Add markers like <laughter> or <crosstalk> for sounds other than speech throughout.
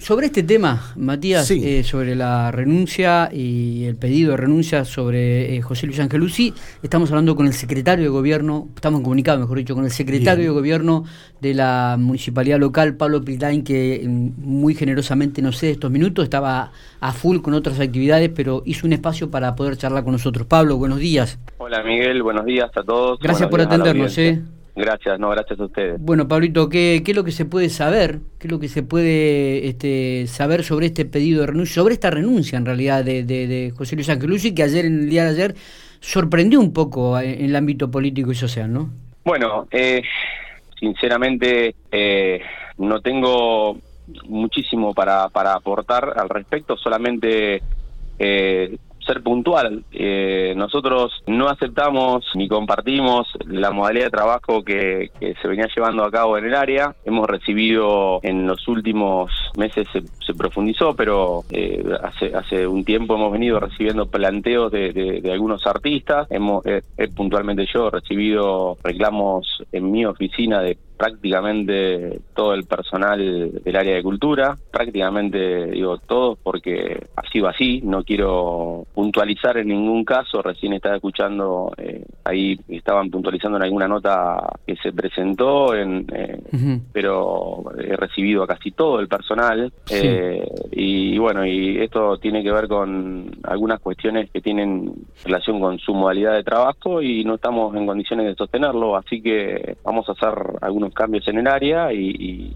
Sobre este tema, Matías, eh, sobre la renuncia y el pedido de renuncia sobre eh, José Luis Angelucci, estamos hablando con el secretario de gobierno, estamos comunicados, mejor dicho, con el secretario de gobierno de la municipalidad local, Pablo Piltain, que mm, muy generosamente nos sé estos minutos, estaba a full con otras actividades, pero hizo un espacio para poder charlar con nosotros. Pablo, buenos días. Hola Miguel, buenos días a todos. Gracias por atendernos. Eh. Gracias, no, gracias a ustedes. Bueno, Pablito, ¿qué, ¿qué, es lo que se puede saber? ¿Qué es lo que se puede este, saber sobre este pedido de renuncia, sobre esta renuncia en realidad de, de, José Luis Angelucci, que ayer, en el día de ayer, sorprendió un poco en, el ámbito político y social, ¿no? Bueno, eh, sinceramente eh, no tengo muchísimo para, para aportar al respecto, solamente eh, ser puntual. Eh, nosotros no aceptamos ni compartimos la modalidad de trabajo que, se venía llevando a cabo en el área. Hemos recibido en los últimos meses se, profundizó, pero eh, hace hace un tiempo hemos venido recibiendo planteos de, algunos artistas. Hemos puntualmente yo recibido reclamos en mi oficina de prácticamente todo el personal del área de cultura, prácticamente digo todos porque ha sido así, no quiero puntualizar en ningún caso, recién estaba escuchando, eh, ahí estaban puntualizando en alguna nota que se presentó, en, eh, pero he recibido a casi todo el personal eh, y bueno, y esto tiene que ver con algunas cuestiones que tienen relación con su modalidad de trabajo y no estamos en condiciones de sostenerlo, así que vamos a hacer algunos cambios en el área y,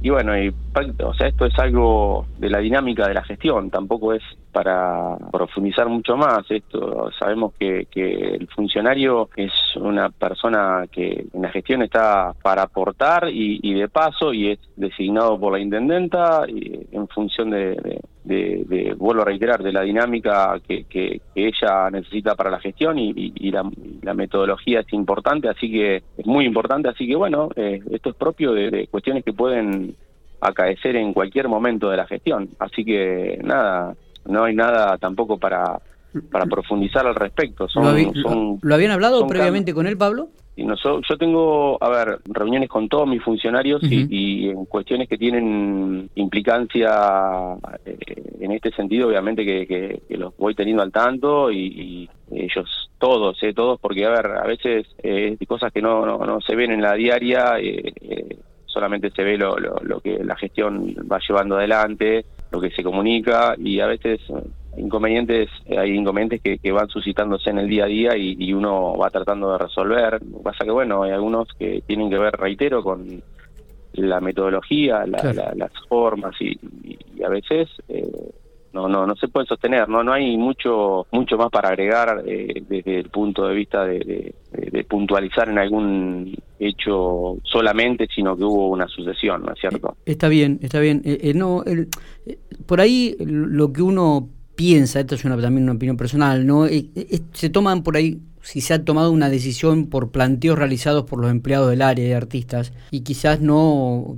y, bueno, y, o sea, esto es algo de la dinámica de la gestión, tampoco es para profundizar mucho más esto. Sabemos que, que el funcionario es una persona que en la gestión está para aportar y, y de paso y es designado por la intendenta y en función de, vuelvo a reiterar, de la dinámica que, que, ella necesita para la gestión y, y, la, metodología es importante, así que es muy importante, así que bueno, eh, esto es propio de, cuestiones que pueden acaecer en cualquier momento de la gestión, así que nada, no hay nada tampoco para para profundizar al respecto. ¿Lo, habían hablado previamente con él, Pablo? Y no, yo tengo, a ver, reuniones con todos mis funcionarios y, en cuestiones que tienen implicancia eh, en este sentido, obviamente que, los voy teniendo al tanto y, ellos todos, eh, todos, porque a ver, a veces eh, cosas que no, no, se ven en la diaria, eh, eh, solamente se ve lo, lo, lo que la gestión va llevando adelante, lo que se comunica y a veces inconvenientes, eh, hay inconvenientes que, que, van suscitándose en el día a día y, uno va tratando de resolver. pasa que, bueno, hay algunos que tienen que ver, reitero, con la metodología, las formas y, a veces eh, no, no, no se puede sostener, no, no hay mucho, mucho más para agregar eh, desde el punto de vista de, puntualizar en algún hecho solamente, sino que hubo una sucesión, ¿no es cierto? Está bien, está bien. no, por ahí lo que uno piensa, esto es una, también una opinión personal, ¿no? Eh, eh, se toman por ahí, si se ha tomado una decisión por planteos realizados por los empleados del área de artistas y quizás no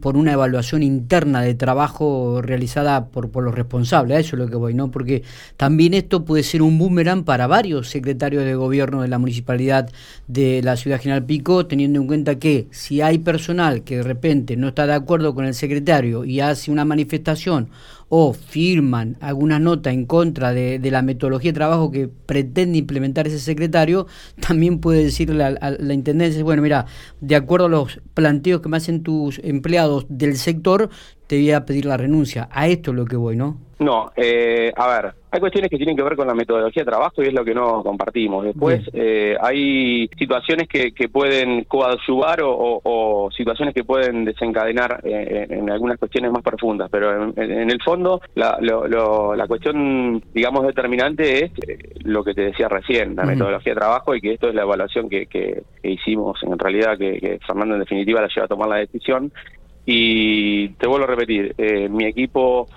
por una evaluación interna de trabajo realizada por, por los responsables, a eso es lo que voy, ¿no? Porque también esto puede ser un boomerang para varios secretarios de gobierno de la municipalidad de la ciudad General Pico, teniendo en cuenta que si hay personal que de repente no está de acuerdo con el secretario y hace una manifestación o firman alguna nota en contra de, la metodología de trabajo que pretende implementar ese secretario, también puede decirle a, a la intendencia, bueno, mira, de acuerdo a los planteos que me hacen tus empleados del sector, te voy a pedir la renuncia. A esto es lo que voy, ¿no? No, eh, a ver, hay cuestiones que tienen que ver con la metodología de trabajo y es lo que no compartimos. Después eh, hay situaciones que, que pueden coadyuvar o, situaciones que pueden desencadenar eh, en algunas cuestiones más profundas, pero en, el fondo la, la cuestión, digamos, determinante es lo que te decía recién, la metodología de trabajo y que esto es la evaluación que, que, hicimos en realidad, que, que Fernando en definitiva la lleva a tomar la decisión y te vuelvo a repetir, eh, mi equipo,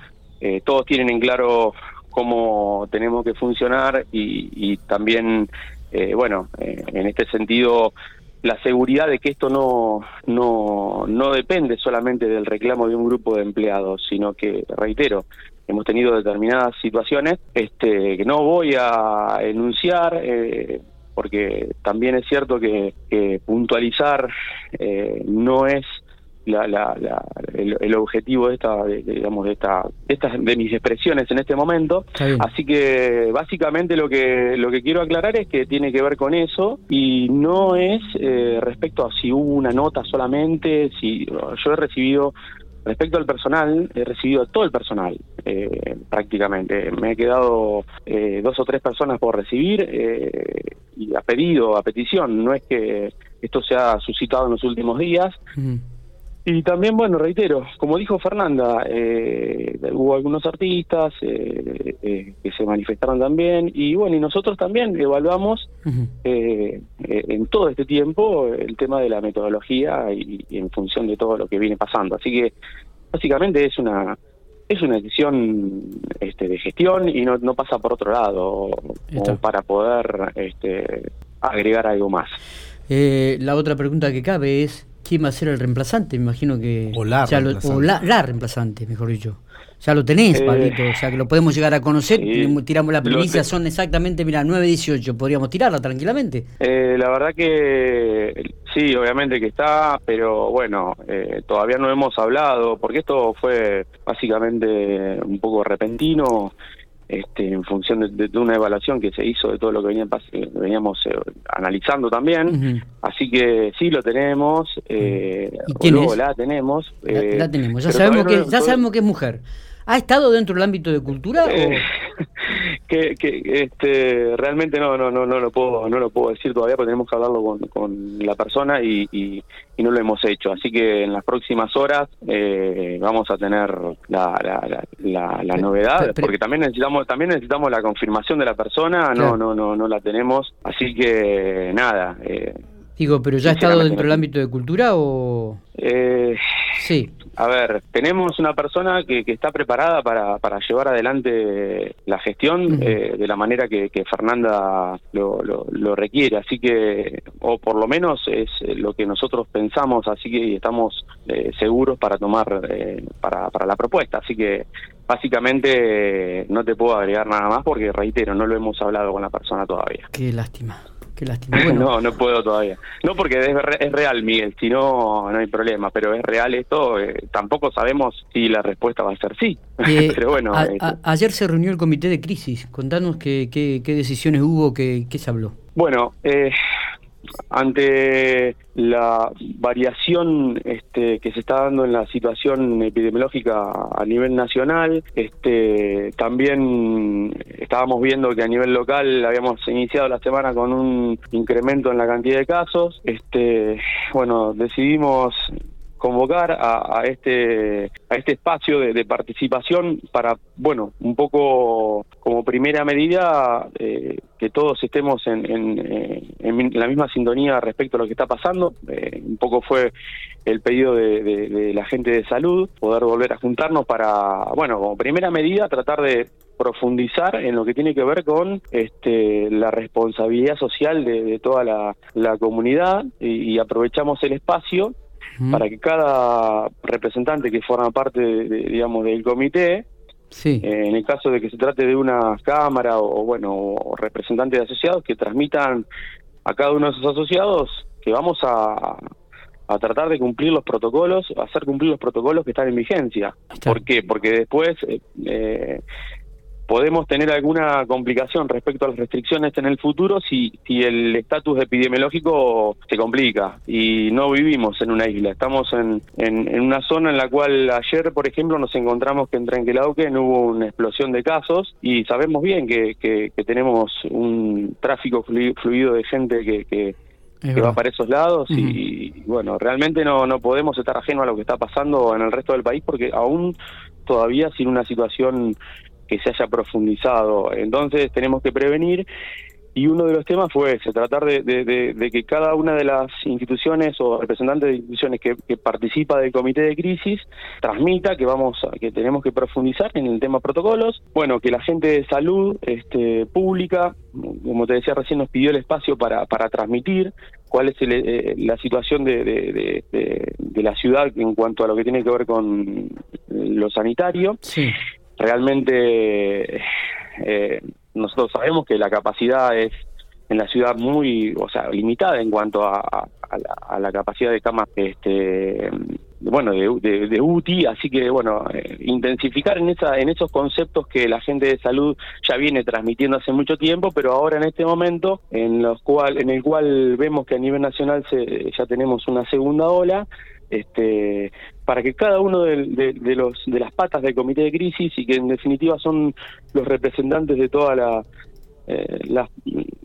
eh, todos tienen en claro cómo tenemos que funcionar y, también, eh, bueno, en este sentido, la seguridad de que esto no, no, no depende solamente del reclamo de un grupo de empleados, sino que, reitero, hemos tenido determinadas situaciones este, que no voy a enunciar. porque también es cierto que, puntualizar no es el, objetivo de esta, digamos, de esta, estas de mis expresiones en este momento. Así que básicamente lo que lo que quiero aclarar es que tiene que ver con eso y no es eh, respecto a si hubo una nota solamente, si yo he recibido Respecto al personal, he recibido a todo el personal eh, prácticamente. Me he quedado eh, dos o tres personas por recibir y a pedido, a petición. No es que esto se ha suscitado en los últimos días. Y también, bueno, reitero, como dijo Fernanda, eh, hubo algunos artistas eh, eh, que se manifestaron también y bueno, y nosotros también evaluamos en todo este tiempo el tema de la metodología y, en función de todo lo que viene pasando. Así que básicamente es una es una decisión este, de gestión y no, no pasa por otro lado para poder este, agregar algo más. la otra pregunta que cabe es quién va a ser el reemplazante, me imagino que... O la reemplazante. la, reemplazante, mejor dicho. Ya lo tenés, eh, o sea que lo podemos llegar a conocer, tiramos la primicia, son exactamente, mira, 9.18, podríamos tirarla tranquilamente. Eh, la verdad que sí, obviamente que está, pero bueno, eh, todavía no hemos hablado, porque esto fue básicamente un poco repentino, este, en función de, una evaluación que se hizo de todo lo que venía, veníamos eh, analizando también. Así que sí lo tenemos, eh, luego la tenemos. la, eh, tenemos, ya sabemos que ya sabemos que es mujer. ¿Ha estado dentro del ámbito de cultura? Eh, <laughs> que, que este, realmente no, no, no, no lo puedo, no lo puedo decir todavía, porque tenemos que hablarlo con, con la persona y, y, no lo hemos hecho. Así que en las próximas horas eh, vamos a tener la, la, la, novedad, porque también necesitamos, también necesitamos la confirmación de la persona. No, no, no, no la tenemos. Así que nada. Eh, Digo, pero ya ha estado dentro del ámbito de cultura o. Eh, sí. A ver, tenemos una persona que, que está preparada para, para, llevar adelante la gestión eh, de la manera que, Fernanda lo, lo, requiere, así que, o por lo menos es lo que nosotros pensamos, así que estamos eh, seguros para tomar, eh, para, para la propuesta, así que básicamente no te puedo agregar nada más porque, reitero, no lo hemos hablado con la persona todavía. Qué lástima. Qué lástima. <laughs> no, no puedo todavía. No porque es, real, Miguel, si no, no hay problema, pero es real esto, eh, tampoco sabemos si la respuesta va a ser sí. <laughs> Eh, pero bueno. Este ayer se reunió el comité de crisis, contanos qué, qué, qué decisiones hubo, qué, qué se habló. Bueno, eh, ante la variación este, que se está dando en la situación epidemiológica a nivel nacional, este, también estábamos viendo que a nivel local habíamos iniciado la semana con un incremento en la cantidad de casos. Este, bueno, decidimos convocar a, este a este espacio de, participación para bueno un poco como primera medida eh, que todos estemos en, en, la misma sintonía respecto a lo que está pasando. Eh, un poco fue el pedido de, la gente de salud poder volver a juntarnos para bueno como primera medida tratar de profundizar en lo que tiene que ver con este, la responsabilidad social de, toda la, comunidad y aprovechamos el espacio para que cada representante que forma parte, de, digamos, del comité, sí. Eh, en el caso de que se trate de una cámara o, bueno, o representantes de asociados, que transmitan a cada uno de esos asociados que vamos a, a tratar de cumplir los protocolos, hacer cumplir los protocolos que están en vigencia. ¿Por qué? Porque después eh, eh podemos tener alguna complicación respecto a las restricciones en el futuro si, si el estatus epidemiológico se complica y no vivimos en una isla, estamos en, en, una zona en la cual ayer, por ejemplo, nos encontramos que en Trenquelauquen hubo una explosión de casos y sabemos bien que, que, tenemos un tráfico fluido de gente que, que va para esos lados y, bueno, realmente no, no podemos estar ajeno a lo que está pasando en el resto del país porque aún todavía sin una situación que se haya profundizado. Entonces tenemos que prevenir y uno de los temas fue ese, tratar de, que cada una de las instituciones o representantes de instituciones que, participa del comité de crisis transmita que vamos que tenemos que profundizar en el tema protocolos, bueno, que la gente de salud este, pública, como te decía recién, nos pidió el espacio para, para transmitir cuál es eh, la situación de, de, la ciudad en cuanto a lo que tiene que ver con lo sanitario. Sí realmente eh, nosotros sabemos que la capacidad es en la ciudad muy, o sea, limitada en cuanto a, a, la, capacidad de camas este, bueno de, de, UTI así que bueno eh, intensificar en esa en esos conceptos que la gente de salud ya viene transmitiendo hace mucho tiempo pero ahora en este momento en los cual en el cual vemos que a nivel nacional se, ya tenemos una segunda ola este para que cada uno de, los de las patas del comité de crisis y que en definitiva son los representantes de toda la eh, las,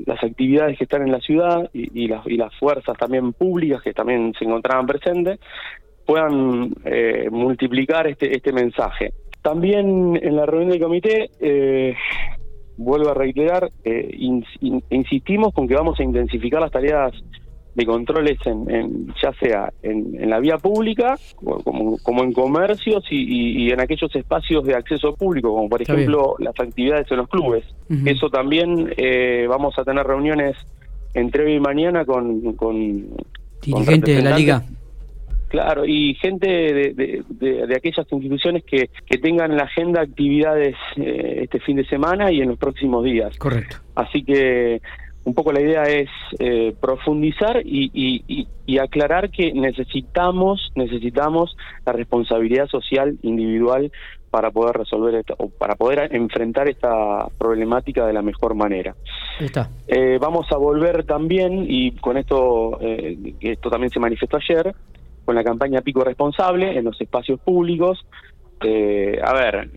las, actividades que están en la ciudad y, las, y las fuerzas también públicas que también se encontraban presentes puedan eh, multiplicar este, este mensaje. También en la reunión del comité, eh, vuelvo a reiterar, insistimos con que vamos a intensificar las tareas de controles en, ya sea en, la vía pública como, como en comercios y, en aquellos espacios de acceso público como por ejemplo las actividades en los clubes. Eso también eh, vamos a tener reuniones entre hoy y mañana con con dirigentes de la liga. Claro, y gente de, de, aquellas instituciones que, que, tengan la agenda actividades eh, este fin de semana y en los próximos días. Correcto. Así que un poco la idea es eh, profundizar y, aclarar que necesitamos necesitamos la responsabilidad social individual para poder resolver o para poder enfrentar esta problemática de la mejor manera. Está. Eh, vamos a volver también y con esto eh, esto también se manifestó ayer con la campaña Pico Responsable en los espacios públicos. a ver,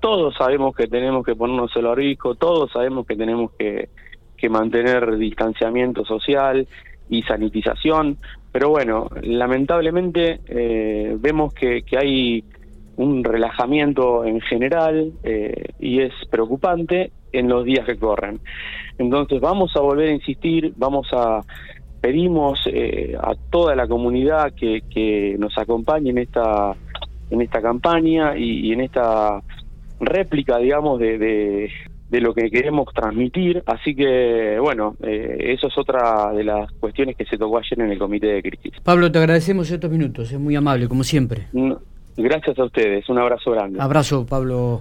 todos sabemos que tenemos que ponernos el barbijo, todos sabemos que tenemos que que mantener distanciamiento social y sanitización, pero bueno, lamentablemente eh, vemos que, que, hay un relajamiento en general eh, y es preocupante en los días que corren. Entonces vamos a volver a insistir, vamos a pedimos eh, a toda la comunidad que, que nos acompañe en esta en esta campaña y, en esta réplica, digamos, de, de lo que queremos transmitir. Así que, bueno, eh, eso es otra de las cuestiones que se tocó ayer en el comité de crisis. Pablo, te agradecemos estos minutos, es muy amable, como siempre. gracias a ustedes, un abrazo grande. Abrazo, Pablo.